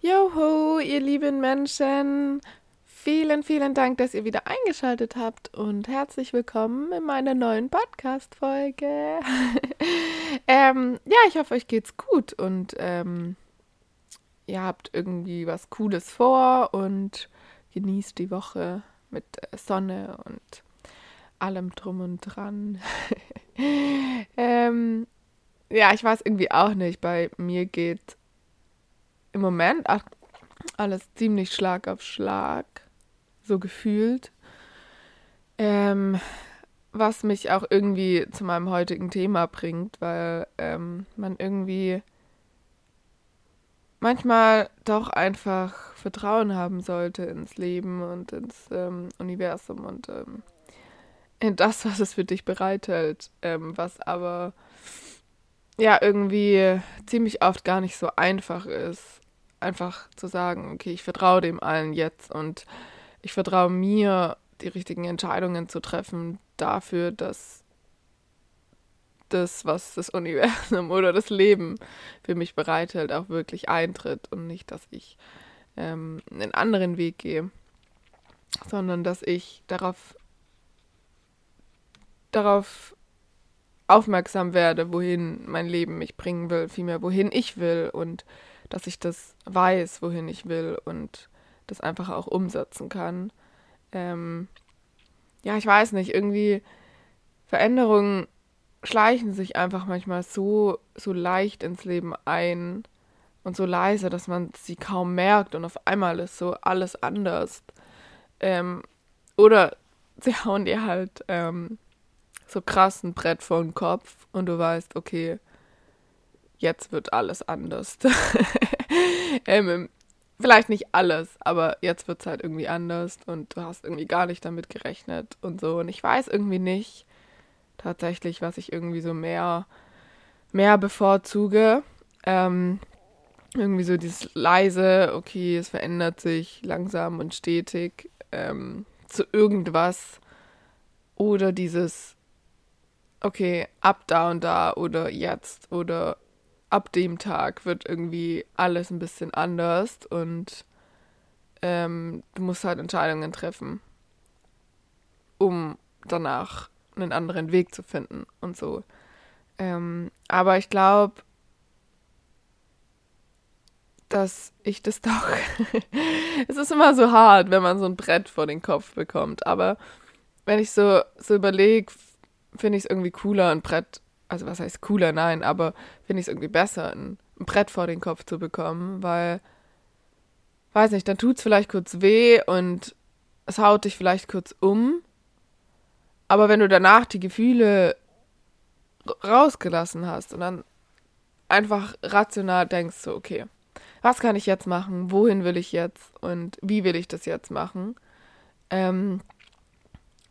Joho, ihr lieben Menschen. Vielen, vielen Dank, dass ihr wieder eingeschaltet habt und herzlich willkommen in meiner neuen Podcast-Folge. ähm, ja, ich hoffe, euch geht's gut und ähm, ihr habt irgendwie was Cooles vor und genießt die Woche mit Sonne und allem drum und dran. ähm, ja, ich weiß irgendwie auch nicht. Bei mir geht im Moment ach, alles ziemlich Schlag auf Schlag, so gefühlt. Ähm, was mich auch irgendwie zu meinem heutigen Thema bringt, weil ähm, man irgendwie manchmal doch einfach Vertrauen haben sollte ins Leben und ins ähm, Universum und ähm, in das, was es für dich bereithält, ähm, was aber ja irgendwie ziemlich oft gar nicht so einfach ist, einfach zu sagen, okay, ich vertraue dem allen jetzt und ich vertraue mir, die richtigen Entscheidungen zu treffen dafür, dass das, was das Universum oder das Leben für mich bereithält, auch wirklich eintritt und nicht, dass ich ähm, einen anderen Weg gehe, sondern dass ich darauf darauf aufmerksam werde, wohin mein Leben mich bringen will, vielmehr wohin ich will und dass ich das weiß, wohin ich will und das einfach auch umsetzen kann. Ähm, ja, ich weiß nicht, irgendwie Veränderungen schleichen sich einfach manchmal so, so leicht ins Leben ein und so leise, dass man sie kaum merkt und auf einmal ist so alles anders. Ähm, oder sie hauen dir halt ähm, so krass ein Brett vor den Kopf und du weißt, okay, jetzt wird alles anders. ähm, vielleicht nicht alles, aber jetzt wird es halt irgendwie anders und du hast irgendwie gar nicht damit gerechnet und so. Und ich weiß irgendwie nicht tatsächlich, was ich irgendwie so mehr, mehr bevorzuge. Ähm, irgendwie so dieses leise, okay, es verändert sich langsam und stetig ähm, zu irgendwas. Oder dieses okay, ab da und da oder jetzt oder ab dem Tag wird irgendwie alles ein bisschen anders und ähm, du musst halt Entscheidungen treffen, um danach einen anderen Weg zu finden und so. Ähm, aber ich glaube, dass ich das doch. es ist immer so hart, wenn man so ein Brett vor den Kopf bekommt. Aber wenn ich so, so überlege, finde ich es irgendwie cooler, ein Brett, also was heißt cooler, nein, aber finde ich es irgendwie besser, ein, ein, Brett vor den Kopf zu bekommen, weil, weiß nicht, dann tut es vielleicht kurz weh und es haut dich vielleicht kurz um, aber wenn du danach die Gefühle rausgelassen hast und dann einfach rational denkst, so, okay, was kann ich jetzt machen, wohin will ich jetzt? Und wie will ich das jetzt machen, ähm,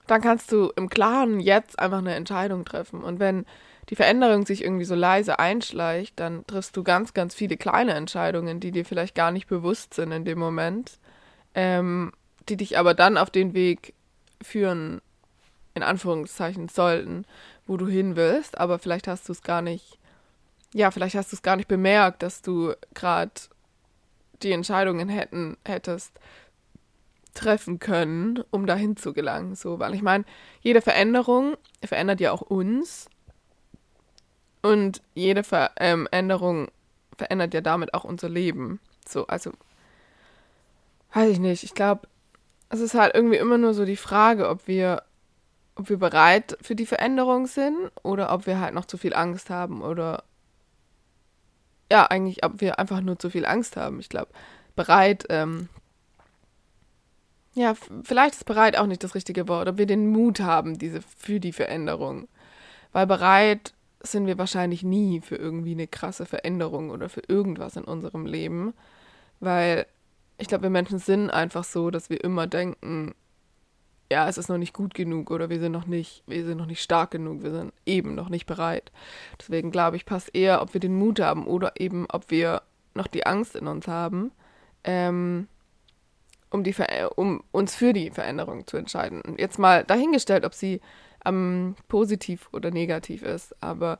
dann kannst du im Klaren jetzt einfach eine Entscheidung treffen. Und wenn die Veränderung sich irgendwie so leise einschleicht, dann triffst du ganz, ganz viele kleine Entscheidungen, die dir vielleicht gar nicht bewusst sind in dem Moment, ähm, die dich aber dann auf den Weg führen, in Anführungszeichen sollten, wo du hin willst. Aber vielleicht hast du es gar nicht, ja, vielleicht hast du es gar nicht bemerkt, dass du gerade die Entscheidungen hätten, hättest treffen können, um dahin zu gelangen. So, weil ich meine, jede Veränderung verändert ja auch uns. Und jede Veränderung ähm, verändert ja damit auch unser Leben. So, also, weiß ich nicht. Ich glaube, es ist halt irgendwie immer nur so die Frage, ob wir, ob wir bereit für die Veränderung sind oder ob wir halt noch zu viel Angst haben oder ja, eigentlich, ob wir einfach nur zu viel Angst haben. Ich glaube, bereit ähm, ja, vielleicht ist bereit auch nicht das richtige Wort, ob wir den Mut haben diese, für die Veränderung. Weil bereit sind wir wahrscheinlich nie für irgendwie eine krasse Veränderung oder für irgendwas in unserem Leben. Weil ich glaube, wir Menschen sind einfach so, dass wir immer denken, ja, es ist noch nicht gut genug oder wir sind noch nicht, wir sind noch nicht stark genug, wir sind eben noch nicht bereit. Deswegen glaube ich, passt eher, ob wir den Mut haben oder eben, ob wir noch die Angst in uns haben. Ähm, um, die um uns für die Veränderung zu entscheiden. Und jetzt mal dahingestellt, ob sie ähm, positiv oder negativ ist. Aber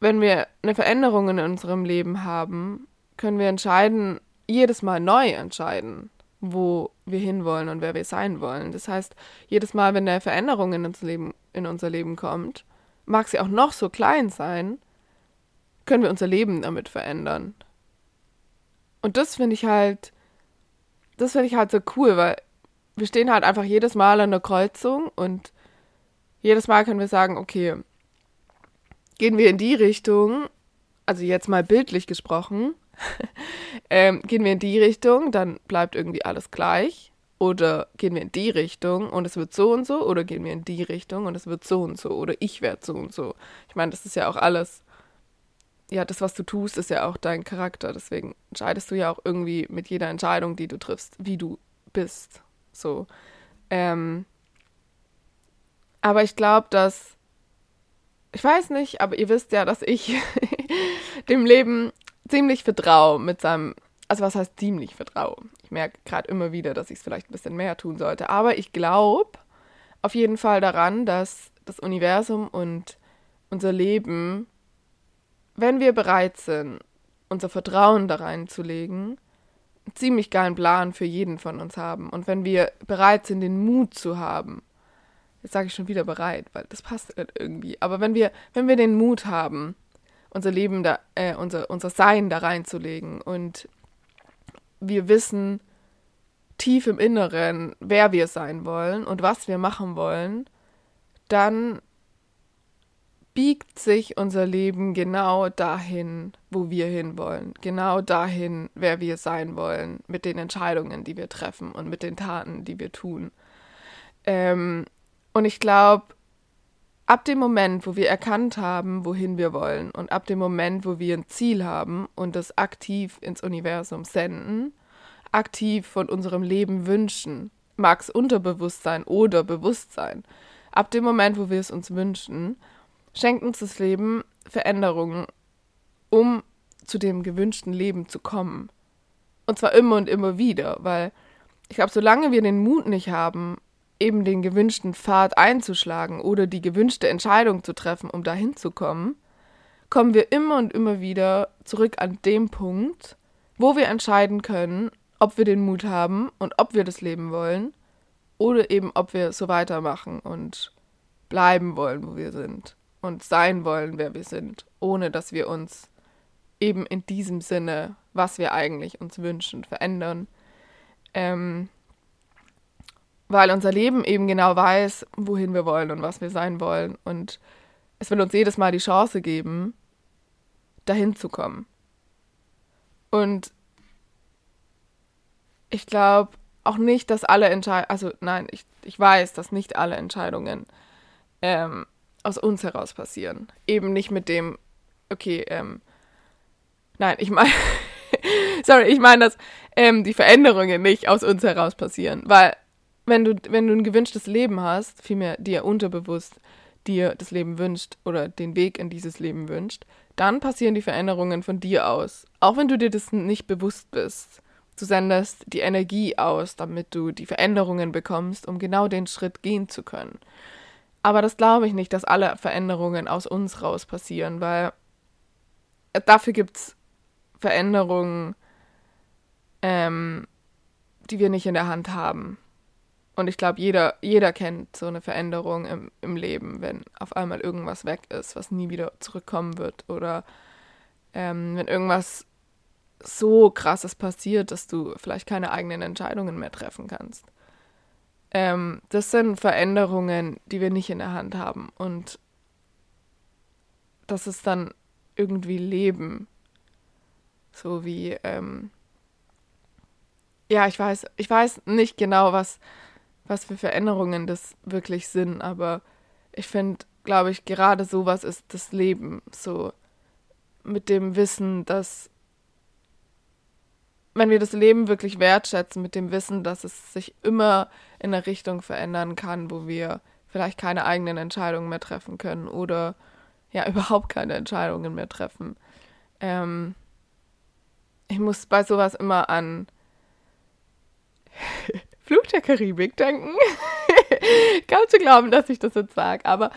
wenn wir eine Veränderung in unserem Leben haben, können wir entscheiden, jedes Mal neu entscheiden, wo wir hinwollen und wer wir sein wollen. Das heißt, jedes Mal, wenn eine Veränderung in, uns Leben, in unser Leben kommt, mag sie auch noch so klein sein, können wir unser Leben damit verändern. Und das finde ich halt, das finde ich halt so cool, weil wir stehen halt einfach jedes Mal an der Kreuzung und jedes Mal können wir sagen, okay, gehen wir in die Richtung, also jetzt mal bildlich gesprochen, ähm, gehen wir in die Richtung, dann bleibt irgendwie alles gleich. Oder gehen wir in die Richtung und es wird so und so, oder gehen wir in die Richtung und es wird so und so, oder ich werde so und so. Ich meine, das ist ja auch alles, ja, das, was du tust, ist ja auch dein Charakter. Deswegen entscheidest du ja auch irgendwie mit jeder Entscheidung, die du triffst, wie du bist. So. Ähm, aber ich glaube, dass, ich weiß nicht, aber ihr wisst ja, dass ich dem Leben ziemlich vertraue mit seinem, also was heißt ziemlich vertraue? Ich merke gerade immer wieder, dass ich es vielleicht ein bisschen mehr tun sollte. Aber ich glaube auf jeden Fall daran, dass das Universum und unser Leben, wenn wir bereit sind, unser Vertrauen da reinzulegen, ziemlich geilen Plan für jeden von uns haben. Und wenn wir bereit sind, den Mut zu haben, jetzt sage ich schon wieder bereit, weil das passt halt irgendwie, aber wenn wir, wenn wir den Mut haben, unser Leben da, äh, unser, unser Sein da reinzulegen und wir wissen tief im Inneren, wer wir sein wollen und was wir machen wollen, dann biegt sich unser Leben genau dahin, wo wir hinwollen, genau dahin, wer wir sein wollen, mit den Entscheidungen, die wir treffen und mit den Taten, die wir tun. Ähm, und ich glaube, ab dem Moment, wo wir erkannt haben, wohin wir wollen und ab dem Moment, wo wir ein Ziel haben und das aktiv ins Universum senden, aktiv von unserem Leben wünschen, mag es Unterbewusstsein oder Bewusstsein, ab dem Moment, wo wir es uns wünschen, schenkt uns das Leben Veränderungen, um zu dem gewünschten Leben zu kommen. Und zwar immer und immer wieder, weil ich glaube, solange wir den Mut nicht haben, eben den gewünschten Pfad einzuschlagen oder die gewünschte Entscheidung zu treffen, um dahin zu kommen, kommen wir immer und immer wieder zurück an dem Punkt, wo wir entscheiden können, ob wir den Mut haben und ob wir das Leben wollen oder eben ob wir so weitermachen und bleiben wollen, wo wir sind und sein wollen, wer wir sind, ohne dass wir uns eben in diesem Sinne, was wir eigentlich uns wünschen, verändern. Ähm, weil unser Leben eben genau weiß, wohin wir wollen und was wir sein wollen. Und es will uns jedes Mal die Chance geben, dahin zu kommen. Und ich glaube auch nicht, dass alle Entscheidungen, also nein, ich, ich weiß, dass nicht alle Entscheidungen ähm, aus uns heraus passieren. Eben nicht mit dem, okay, ähm, nein, ich meine, sorry, ich meine, dass ähm, die Veränderungen nicht aus uns heraus passieren, weil wenn du, wenn du ein gewünschtes Leben hast, vielmehr dir unterbewusst dir das Leben wünscht oder den Weg in dieses Leben wünscht, dann passieren die Veränderungen von dir aus. Auch wenn du dir das nicht bewusst bist. Du sendest die Energie aus, damit du die Veränderungen bekommst, um genau den Schritt gehen zu können. Aber das glaube ich nicht, dass alle Veränderungen aus uns raus passieren, weil dafür gibt es Veränderungen, ähm, die wir nicht in der Hand haben. Und ich glaube, jeder, jeder kennt so eine Veränderung im, im Leben, wenn auf einmal irgendwas weg ist, was nie wieder zurückkommen wird. Oder ähm, wenn irgendwas so krasses passiert, dass du vielleicht keine eigenen Entscheidungen mehr treffen kannst. Ähm, das sind Veränderungen, die wir nicht in der Hand haben. Und das ist dann irgendwie Leben. So wie, ähm, ja, ich weiß, ich weiß nicht genau, was, was für Veränderungen das wirklich sind, aber ich finde, glaube ich, gerade sowas ist das Leben, so mit dem Wissen, dass wenn wir das Leben wirklich wertschätzen, mit dem Wissen, dass es sich immer in eine Richtung verändern kann, wo wir vielleicht keine eigenen Entscheidungen mehr treffen können oder ja überhaupt keine Entscheidungen mehr treffen. Ähm, ich muss bei sowas immer an Flug der Karibik denken. Kaum zu glauben, dass ich das jetzt sage. Aber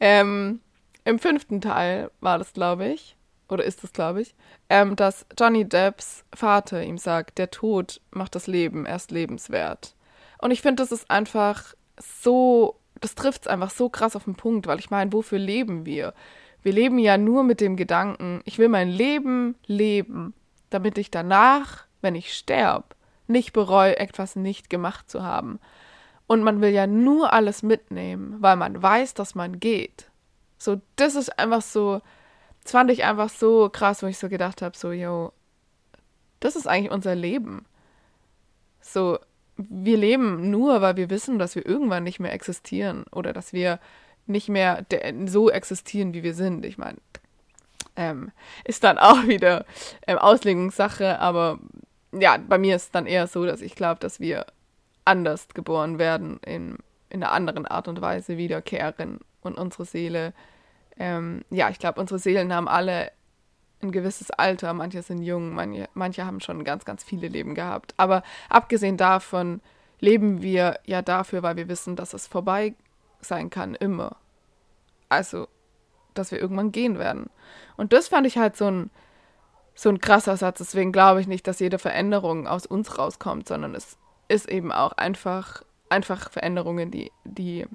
ähm, im fünften Teil war das, glaube ich. oder ist es, glaube ich, ähm, dass Johnny Depps Vater ihm sagt, der Tod macht das Leben erst lebenswert. Und ich finde, das ist einfach so, das trifft es einfach so krass auf den Punkt, weil ich meine, wofür leben wir? Wir leben ja nur mit dem Gedanken, ich will mein Leben leben, damit ich danach, wenn ich sterbe, nicht bereue, etwas nicht gemacht zu haben. Und man will ja nur alles mitnehmen, weil man weiß, dass man geht. So, das ist einfach so, das fand ich einfach so krass, wo ich so gedacht habe, so, yo, das ist eigentlich unser Leben. So, wir leben nur, weil wir wissen, dass wir irgendwann nicht mehr existieren oder dass wir nicht mehr so existieren, wie wir sind. Ich meine, ähm, ist dann auch wieder ähm, Auslegungssache, aber ja, bei mir ist es dann eher so, dass ich glaube, dass wir anders geboren werden, in, in einer anderen Art und Weise wiederkehren und unsere Seele ähm, ja, ich glaube, unsere Seelen haben alle ein gewisses Alter, manche sind jung, manche, manche haben schon ganz, ganz viele Leben gehabt. Aber abgesehen davon leben wir ja dafür, weil wir wissen, dass es vorbei sein kann, immer. Also, dass wir irgendwann gehen werden. Und das fand ich halt so ein, so ein krasser Satz. Deswegen glaube ich nicht, dass jede Veränderung aus uns rauskommt, sondern es ist eben auch einfach, einfach Veränderungen, die, die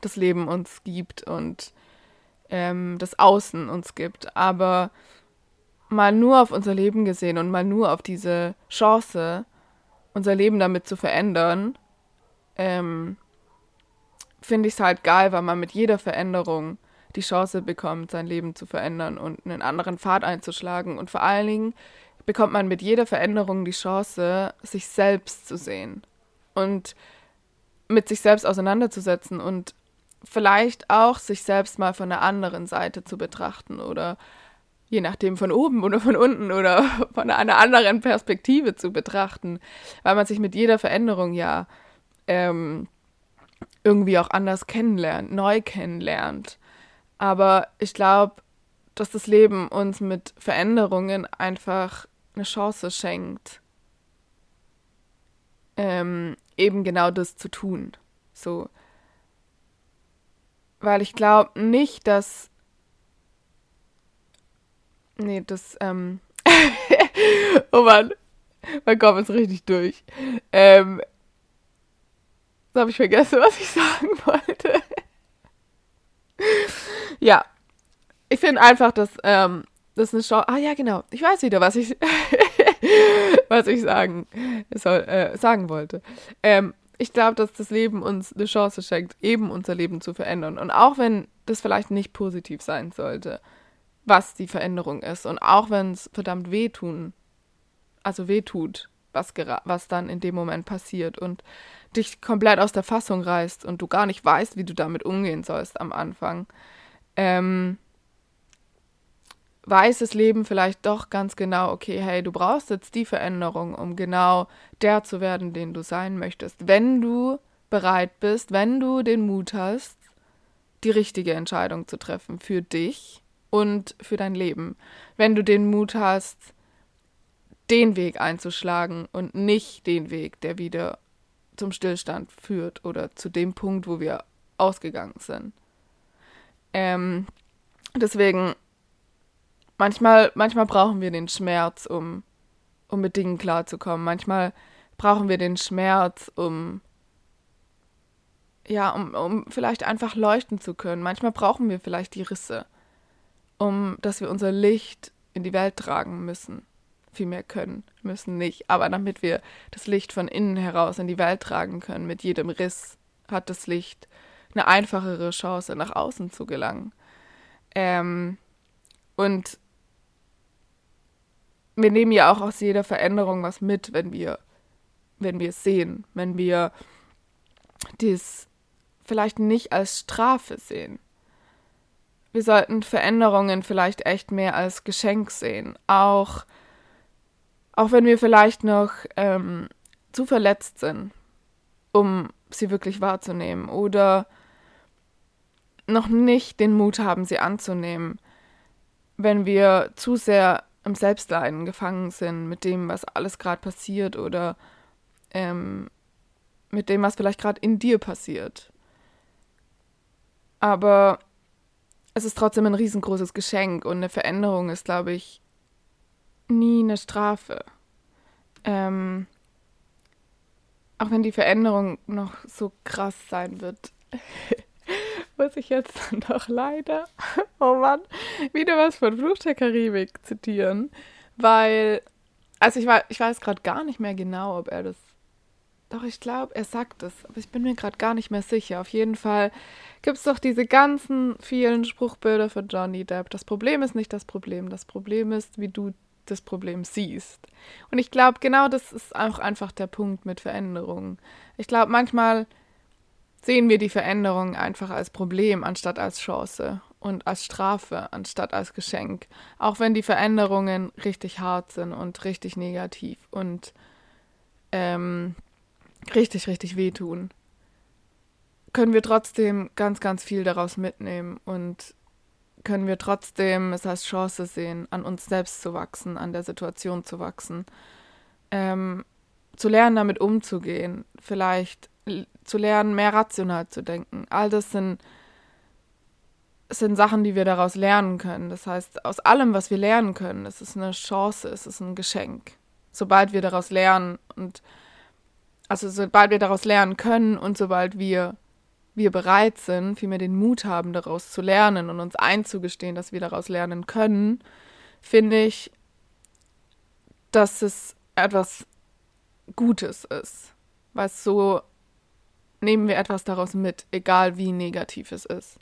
das Leben uns gibt und ähm, das Außen uns gibt. Aber mal nur auf unser Leben gesehen und mal nur auf diese Chance, unser Leben damit zu verändern, ähm, finde ich es halt geil, weil man mit jeder Veränderung die Chance bekommt, sein Leben zu verändern und einen anderen Pfad einzuschlagen. Und vor allen Dingen bekommt man mit jeder Veränderung die Chance, sich selbst zu sehen und mit sich selbst auseinanderzusetzen und vielleicht auch sich selbst mal von der anderen Seite zu betrachten oder je nachdem von oben oder von unten oder von einer anderen Perspektive zu betrachten, weil man sich mit jeder Veränderung ja ähm, irgendwie auch anders kennenlernt, neu kennenlernt. Aber ich glaube, dass das Leben uns mit Veränderungen einfach eine Chance schenkt, ähm, eben genau das zu tun. So, weil ich glaube nicht, dass. Nee, das, ähm. oh Mann. Mein Kopf ist richtig durch. Ähm. Jetzt habe ich vergessen, was ich sagen wollte. ja. Ich finde einfach, dass, ähm, das eine Chance. Ah ja, genau. Ich weiß wieder, was ich, was ich sagen, soll, äh, sagen wollte. Ähm, ich glaube, dass das Leben uns eine Chance schenkt, eben unser Leben zu verändern. Und auch wenn das vielleicht nicht positiv sein sollte, was die Veränderung ist. Und auch wenn es verdammt wehtun, also wehtut, was, was dann in dem Moment passiert und dich komplett aus der Fassung reißt und du gar nicht weißt, wie du damit umgehen sollst am Anfang. Ähm, weiß das Leben vielleicht doch ganz genau, okay, hey, du brauchst jetzt die Veränderung, um genau der zu werden, den du sein möchtest. Wenn du bereit bist, wenn du den Mut hast, die richtige Entscheidung zu treffen für dich und für dein Leben. Wenn du den Mut hast, den Weg einzuschlagen und nicht den Weg, der wieder zum Stillstand führt oder zu dem Punkt, wo wir ausgegangen sind. Ähm, deswegen manchmal, manchmal brauchen wir den Schmerz, um, um mit Dingen klarzukommen. Manchmal brauchen wir den Schmerz, um ja, um, um vielleicht einfach leuchten zu können. Manchmal brauchen wir vielleicht die Risse, um dass wir unser Licht in die Welt tragen müssen. Viel mehr können, müssen nicht. Aber damit wir das Licht von innen heraus in die Welt tragen können, mit jedem Riss hat das Licht eine einfachere Chance, nach außen zu gelangen. Ähm, und wir nehmen ja auch aus jeder Veränderung was mit, wenn wir, wenn wir es sehen, wenn wir dies vielleicht nicht als Strafe sehen. Wir sollten Veränderungen vielleicht echt mehr als Geschenk sehen, auch, auch wenn wir vielleicht noch ähm, zu verletzt sind, um sie wirklich wahrzunehmen oder noch nicht den Mut haben, sie anzunehmen, wenn wir zu sehr im Selbstleiden gefangen sind mit dem, was alles gerade passiert oder ähm, mit dem, was vielleicht gerade in dir passiert. Aber es ist trotzdem ein riesengroßes Geschenk und eine Veränderung ist, glaube ich, nie eine Strafe. Ähm, auch wenn die Veränderung noch so krass sein wird, muss ich jetzt dann doch leider, oh Mann, wieder was von Fluch der Karibik zitieren, weil, also ich, war, ich weiß gerade gar nicht mehr genau, ob er das, doch ich glaube, er sagt es, aber ich bin mir gerade gar nicht mehr sicher. Auf jeden Fall gibt es doch diese ganzen vielen Spruchbilder für Johnny Depp. Das Problem ist nicht das Problem, das Problem ist, wie du das Problem siehst. Und ich glaube, genau das ist auch einfach der Punkt mit Veränderungen. Ich glaube, manchmal sehen wir die Veränderung einfach als Problem anstatt als Chance und als Strafe anstatt als Geschenk. Auch wenn die Veränderungen richtig hart sind und richtig negativ und ähm, richtig, richtig wehtun, können wir trotzdem ganz, ganz viel daraus mitnehmen und können wir trotzdem es als Chance sehen, an uns selbst zu wachsen, an der Situation zu wachsen, ähm, zu lernen, damit umzugehen, vielleicht zu lernen, mehr rational zu denken. All das sind, sind Sachen, die wir daraus lernen können. Das heißt, aus allem, was wir lernen können, es ist eine Chance, es ist ein Geschenk. Sobald wir daraus lernen und also sobald wir daraus lernen können und sobald wir wir bereit sind, vielmehr den Mut haben, daraus zu lernen und uns einzugestehen, dass wir daraus lernen können, finde ich, dass es etwas Gutes ist. Weil so nehmen wir etwas daraus mit, egal wie negativ es ist.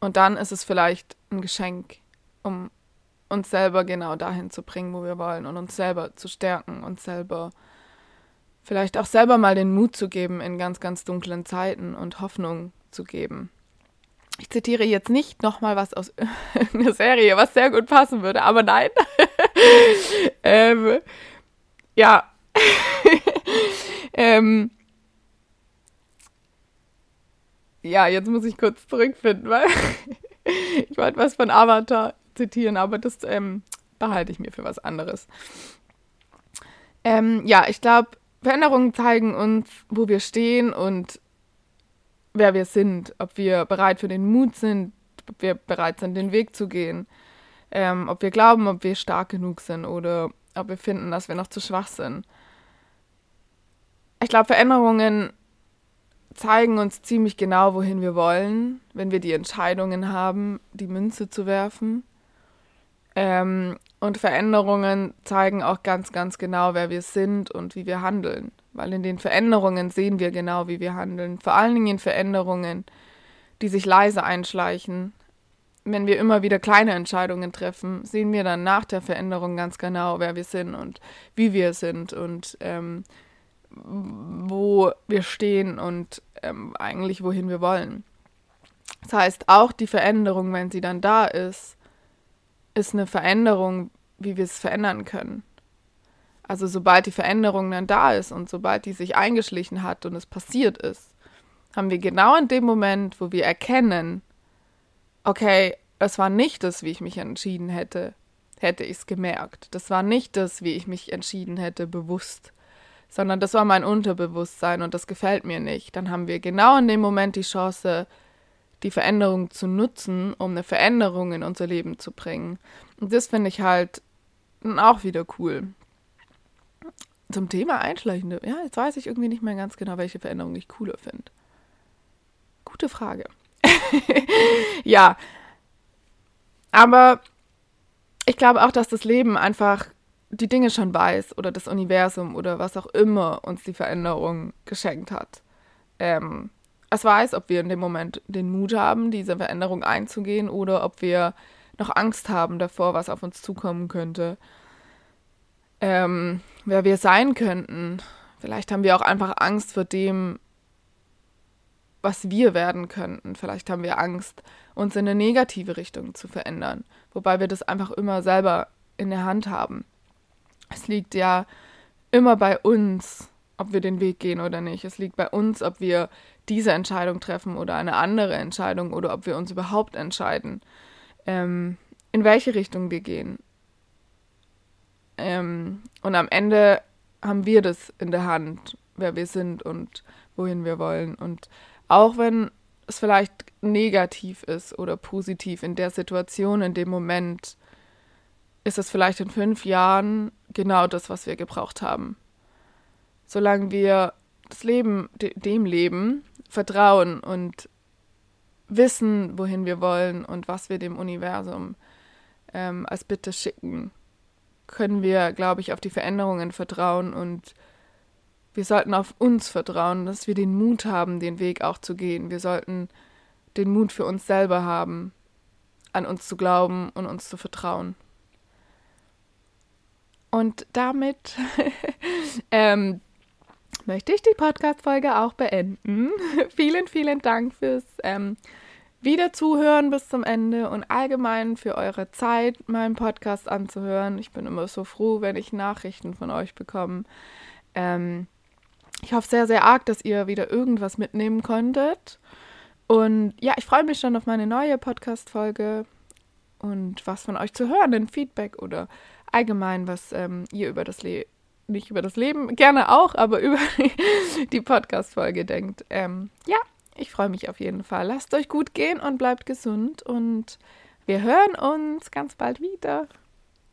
Und dann ist es vielleicht ein Geschenk, um uns selber genau dahin zu bringen, wo wir wollen und uns selber zu stärken, uns selber vielleicht auch selber mal den Mut zu geben in ganz, ganz dunklen Zeiten und Hoffnung zu geben. Ich zitiere jetzt nicht nochmal was aus einer Serie, was sehr gut passen würde, aber nein. ähm, ja. ähm, ja, jetzt muss ich kurz zurückfinden, weil ich wollte was von Avatar zitieren, aber das ähm, behalte ich mir für was anderes. Ähm, ja, ich glaube, Veränderungen zeigen uns, wo wir stehen und wer wir sind, ob wir bereit für den Mut sind, ob wir bereit sind, den Weg zu gehen, ähm, ob wir glauben, ob wir stark genug sind oder ob wir finden, dass wir noch zu schwach sind. Ich glaube, Veränderungen zeigen uns ziemlich genau, wohin wir wollen, wenn wir die Entscheidungen haben, die Münze zu werfen. Ähm, und Veränderungen zeigen auch ganz, ganz genau, wer wir sind und wie wir handeln. Weil in den Veränderungen sehen wir genau, wie wir handeln. Vor allen Dingen in Veränderungen, die sich leise einschleichen. Wenn wir immer wieder kleine Entscheidungen treffen, sehen wir dann nach der Veränderung ganz genau, wer wir sind und wie wir sind und ähm, wo wir stehen und ähm, eigentlich wohin wir wollen. Das heißt, auch die Veränderung, wenn sie dann da ist, ist eine Veränderung, wie wir es verändern können. Also sobald die Veränderung dann da ist und sobald die sich eingeschlichen hat und es passiert ist, haben wir genau in dem Moment, wo wir erkennen, okay, das war nicht das, wie ich mich entschieden hätte, hätte ich es gemerkt. Das war nicht das, wie ich mich entschieden hätte, bewusst, sondern das war mein Unterbewusstsein und das gefällt mir nicht. Dann haben wir genau in dem Moment die Chance, die Veränderung zu nutzen, um eine Veränderung in unser Leben zu bringen. Und das finde ich halt auch wieder cool. Zum Thema Einschleichende. Ja, jetzt weiß ich irgendwie nicht mehr ganz genau, welche Veränderung ich cooler finde. Gute Frage. ja. Aber ich glaube auch, dass das Leben einfach die Dinge schon weiß oder das Universum oder was auch immer uns die Veränderung geschenkt hat. Ähm, es weiß, ob wir in dem Moment den Mut haben, diese Veränderung einzugehen oder ob wir noch Angst haben davor, was auf uns zukommen könnte. Ähm, wer wir sein könnten. Vielleicht haben wir auch einfach Angst vor dem, was wir werden könnten. Vielleicht haben wir Angst, uns in eine negative Richtung zu verändern. Wobei wir das einfach immer selber in der Hand haben. Es liegt ja immer bei uns, ob wir den Weg gehen oder nicht. Es liegt bei uns, ob wir diese Entscheidung treffen oder eine andere Entscheidung oder ob wir uns überhaupt entscheiden, ähm, in welche Richtung wir gehen. Ähm, und am Ende haben wir das in der Hand, wer wir sind und wohin wir wollen. Und auch wenn es vielleicht negativ ist oder positiv in der Situation, in dem Moment, ist es vielleicht in fünf Jahren genau das, was wir gebraucht haben. Solange wir das Leben, dem Leben vertrauen und wissen, wohin wir wollen und was wir dem Universum ähm, als Bitte schicken, können wir, glaube ich, auf die Veränderungen vertrauen und wir sollten auf uns vertrauen, dass wir den Mut haben, den Weg auch zu gehen. Wir sollten den Mut für uns selber haben, an uns zu glauben und uns zu vertrauen. Und damit ähm, möchte ich die Podcast-Folge auch beenden. vielen, vielen Dank fürs ähm, Wiederzuhören bis zum Ende und allgemein für eure Zeit, meinen Podcast anzuhören. Ich bin immer so froh, wenn ich Nachrichten von euch bekomme. Ähm, ich hoffe sehr, sehr arg, dass ihr wieder irgendwas mitnehmen konntet. Und ja, ich freue mich schon auf meine neue Podcast-Folge und was von euch zu hören, ein Feedback oder allgemein, was ähm, ihr über das Leben, nicht über das Leben, gerne auch, aber über die Podcast-Folge denkt. Ähm, ja, ich freue mich auf jeden Fall. Lasst euch gut gehen und bleibt gesund und wir hören uns ganz bald wieder.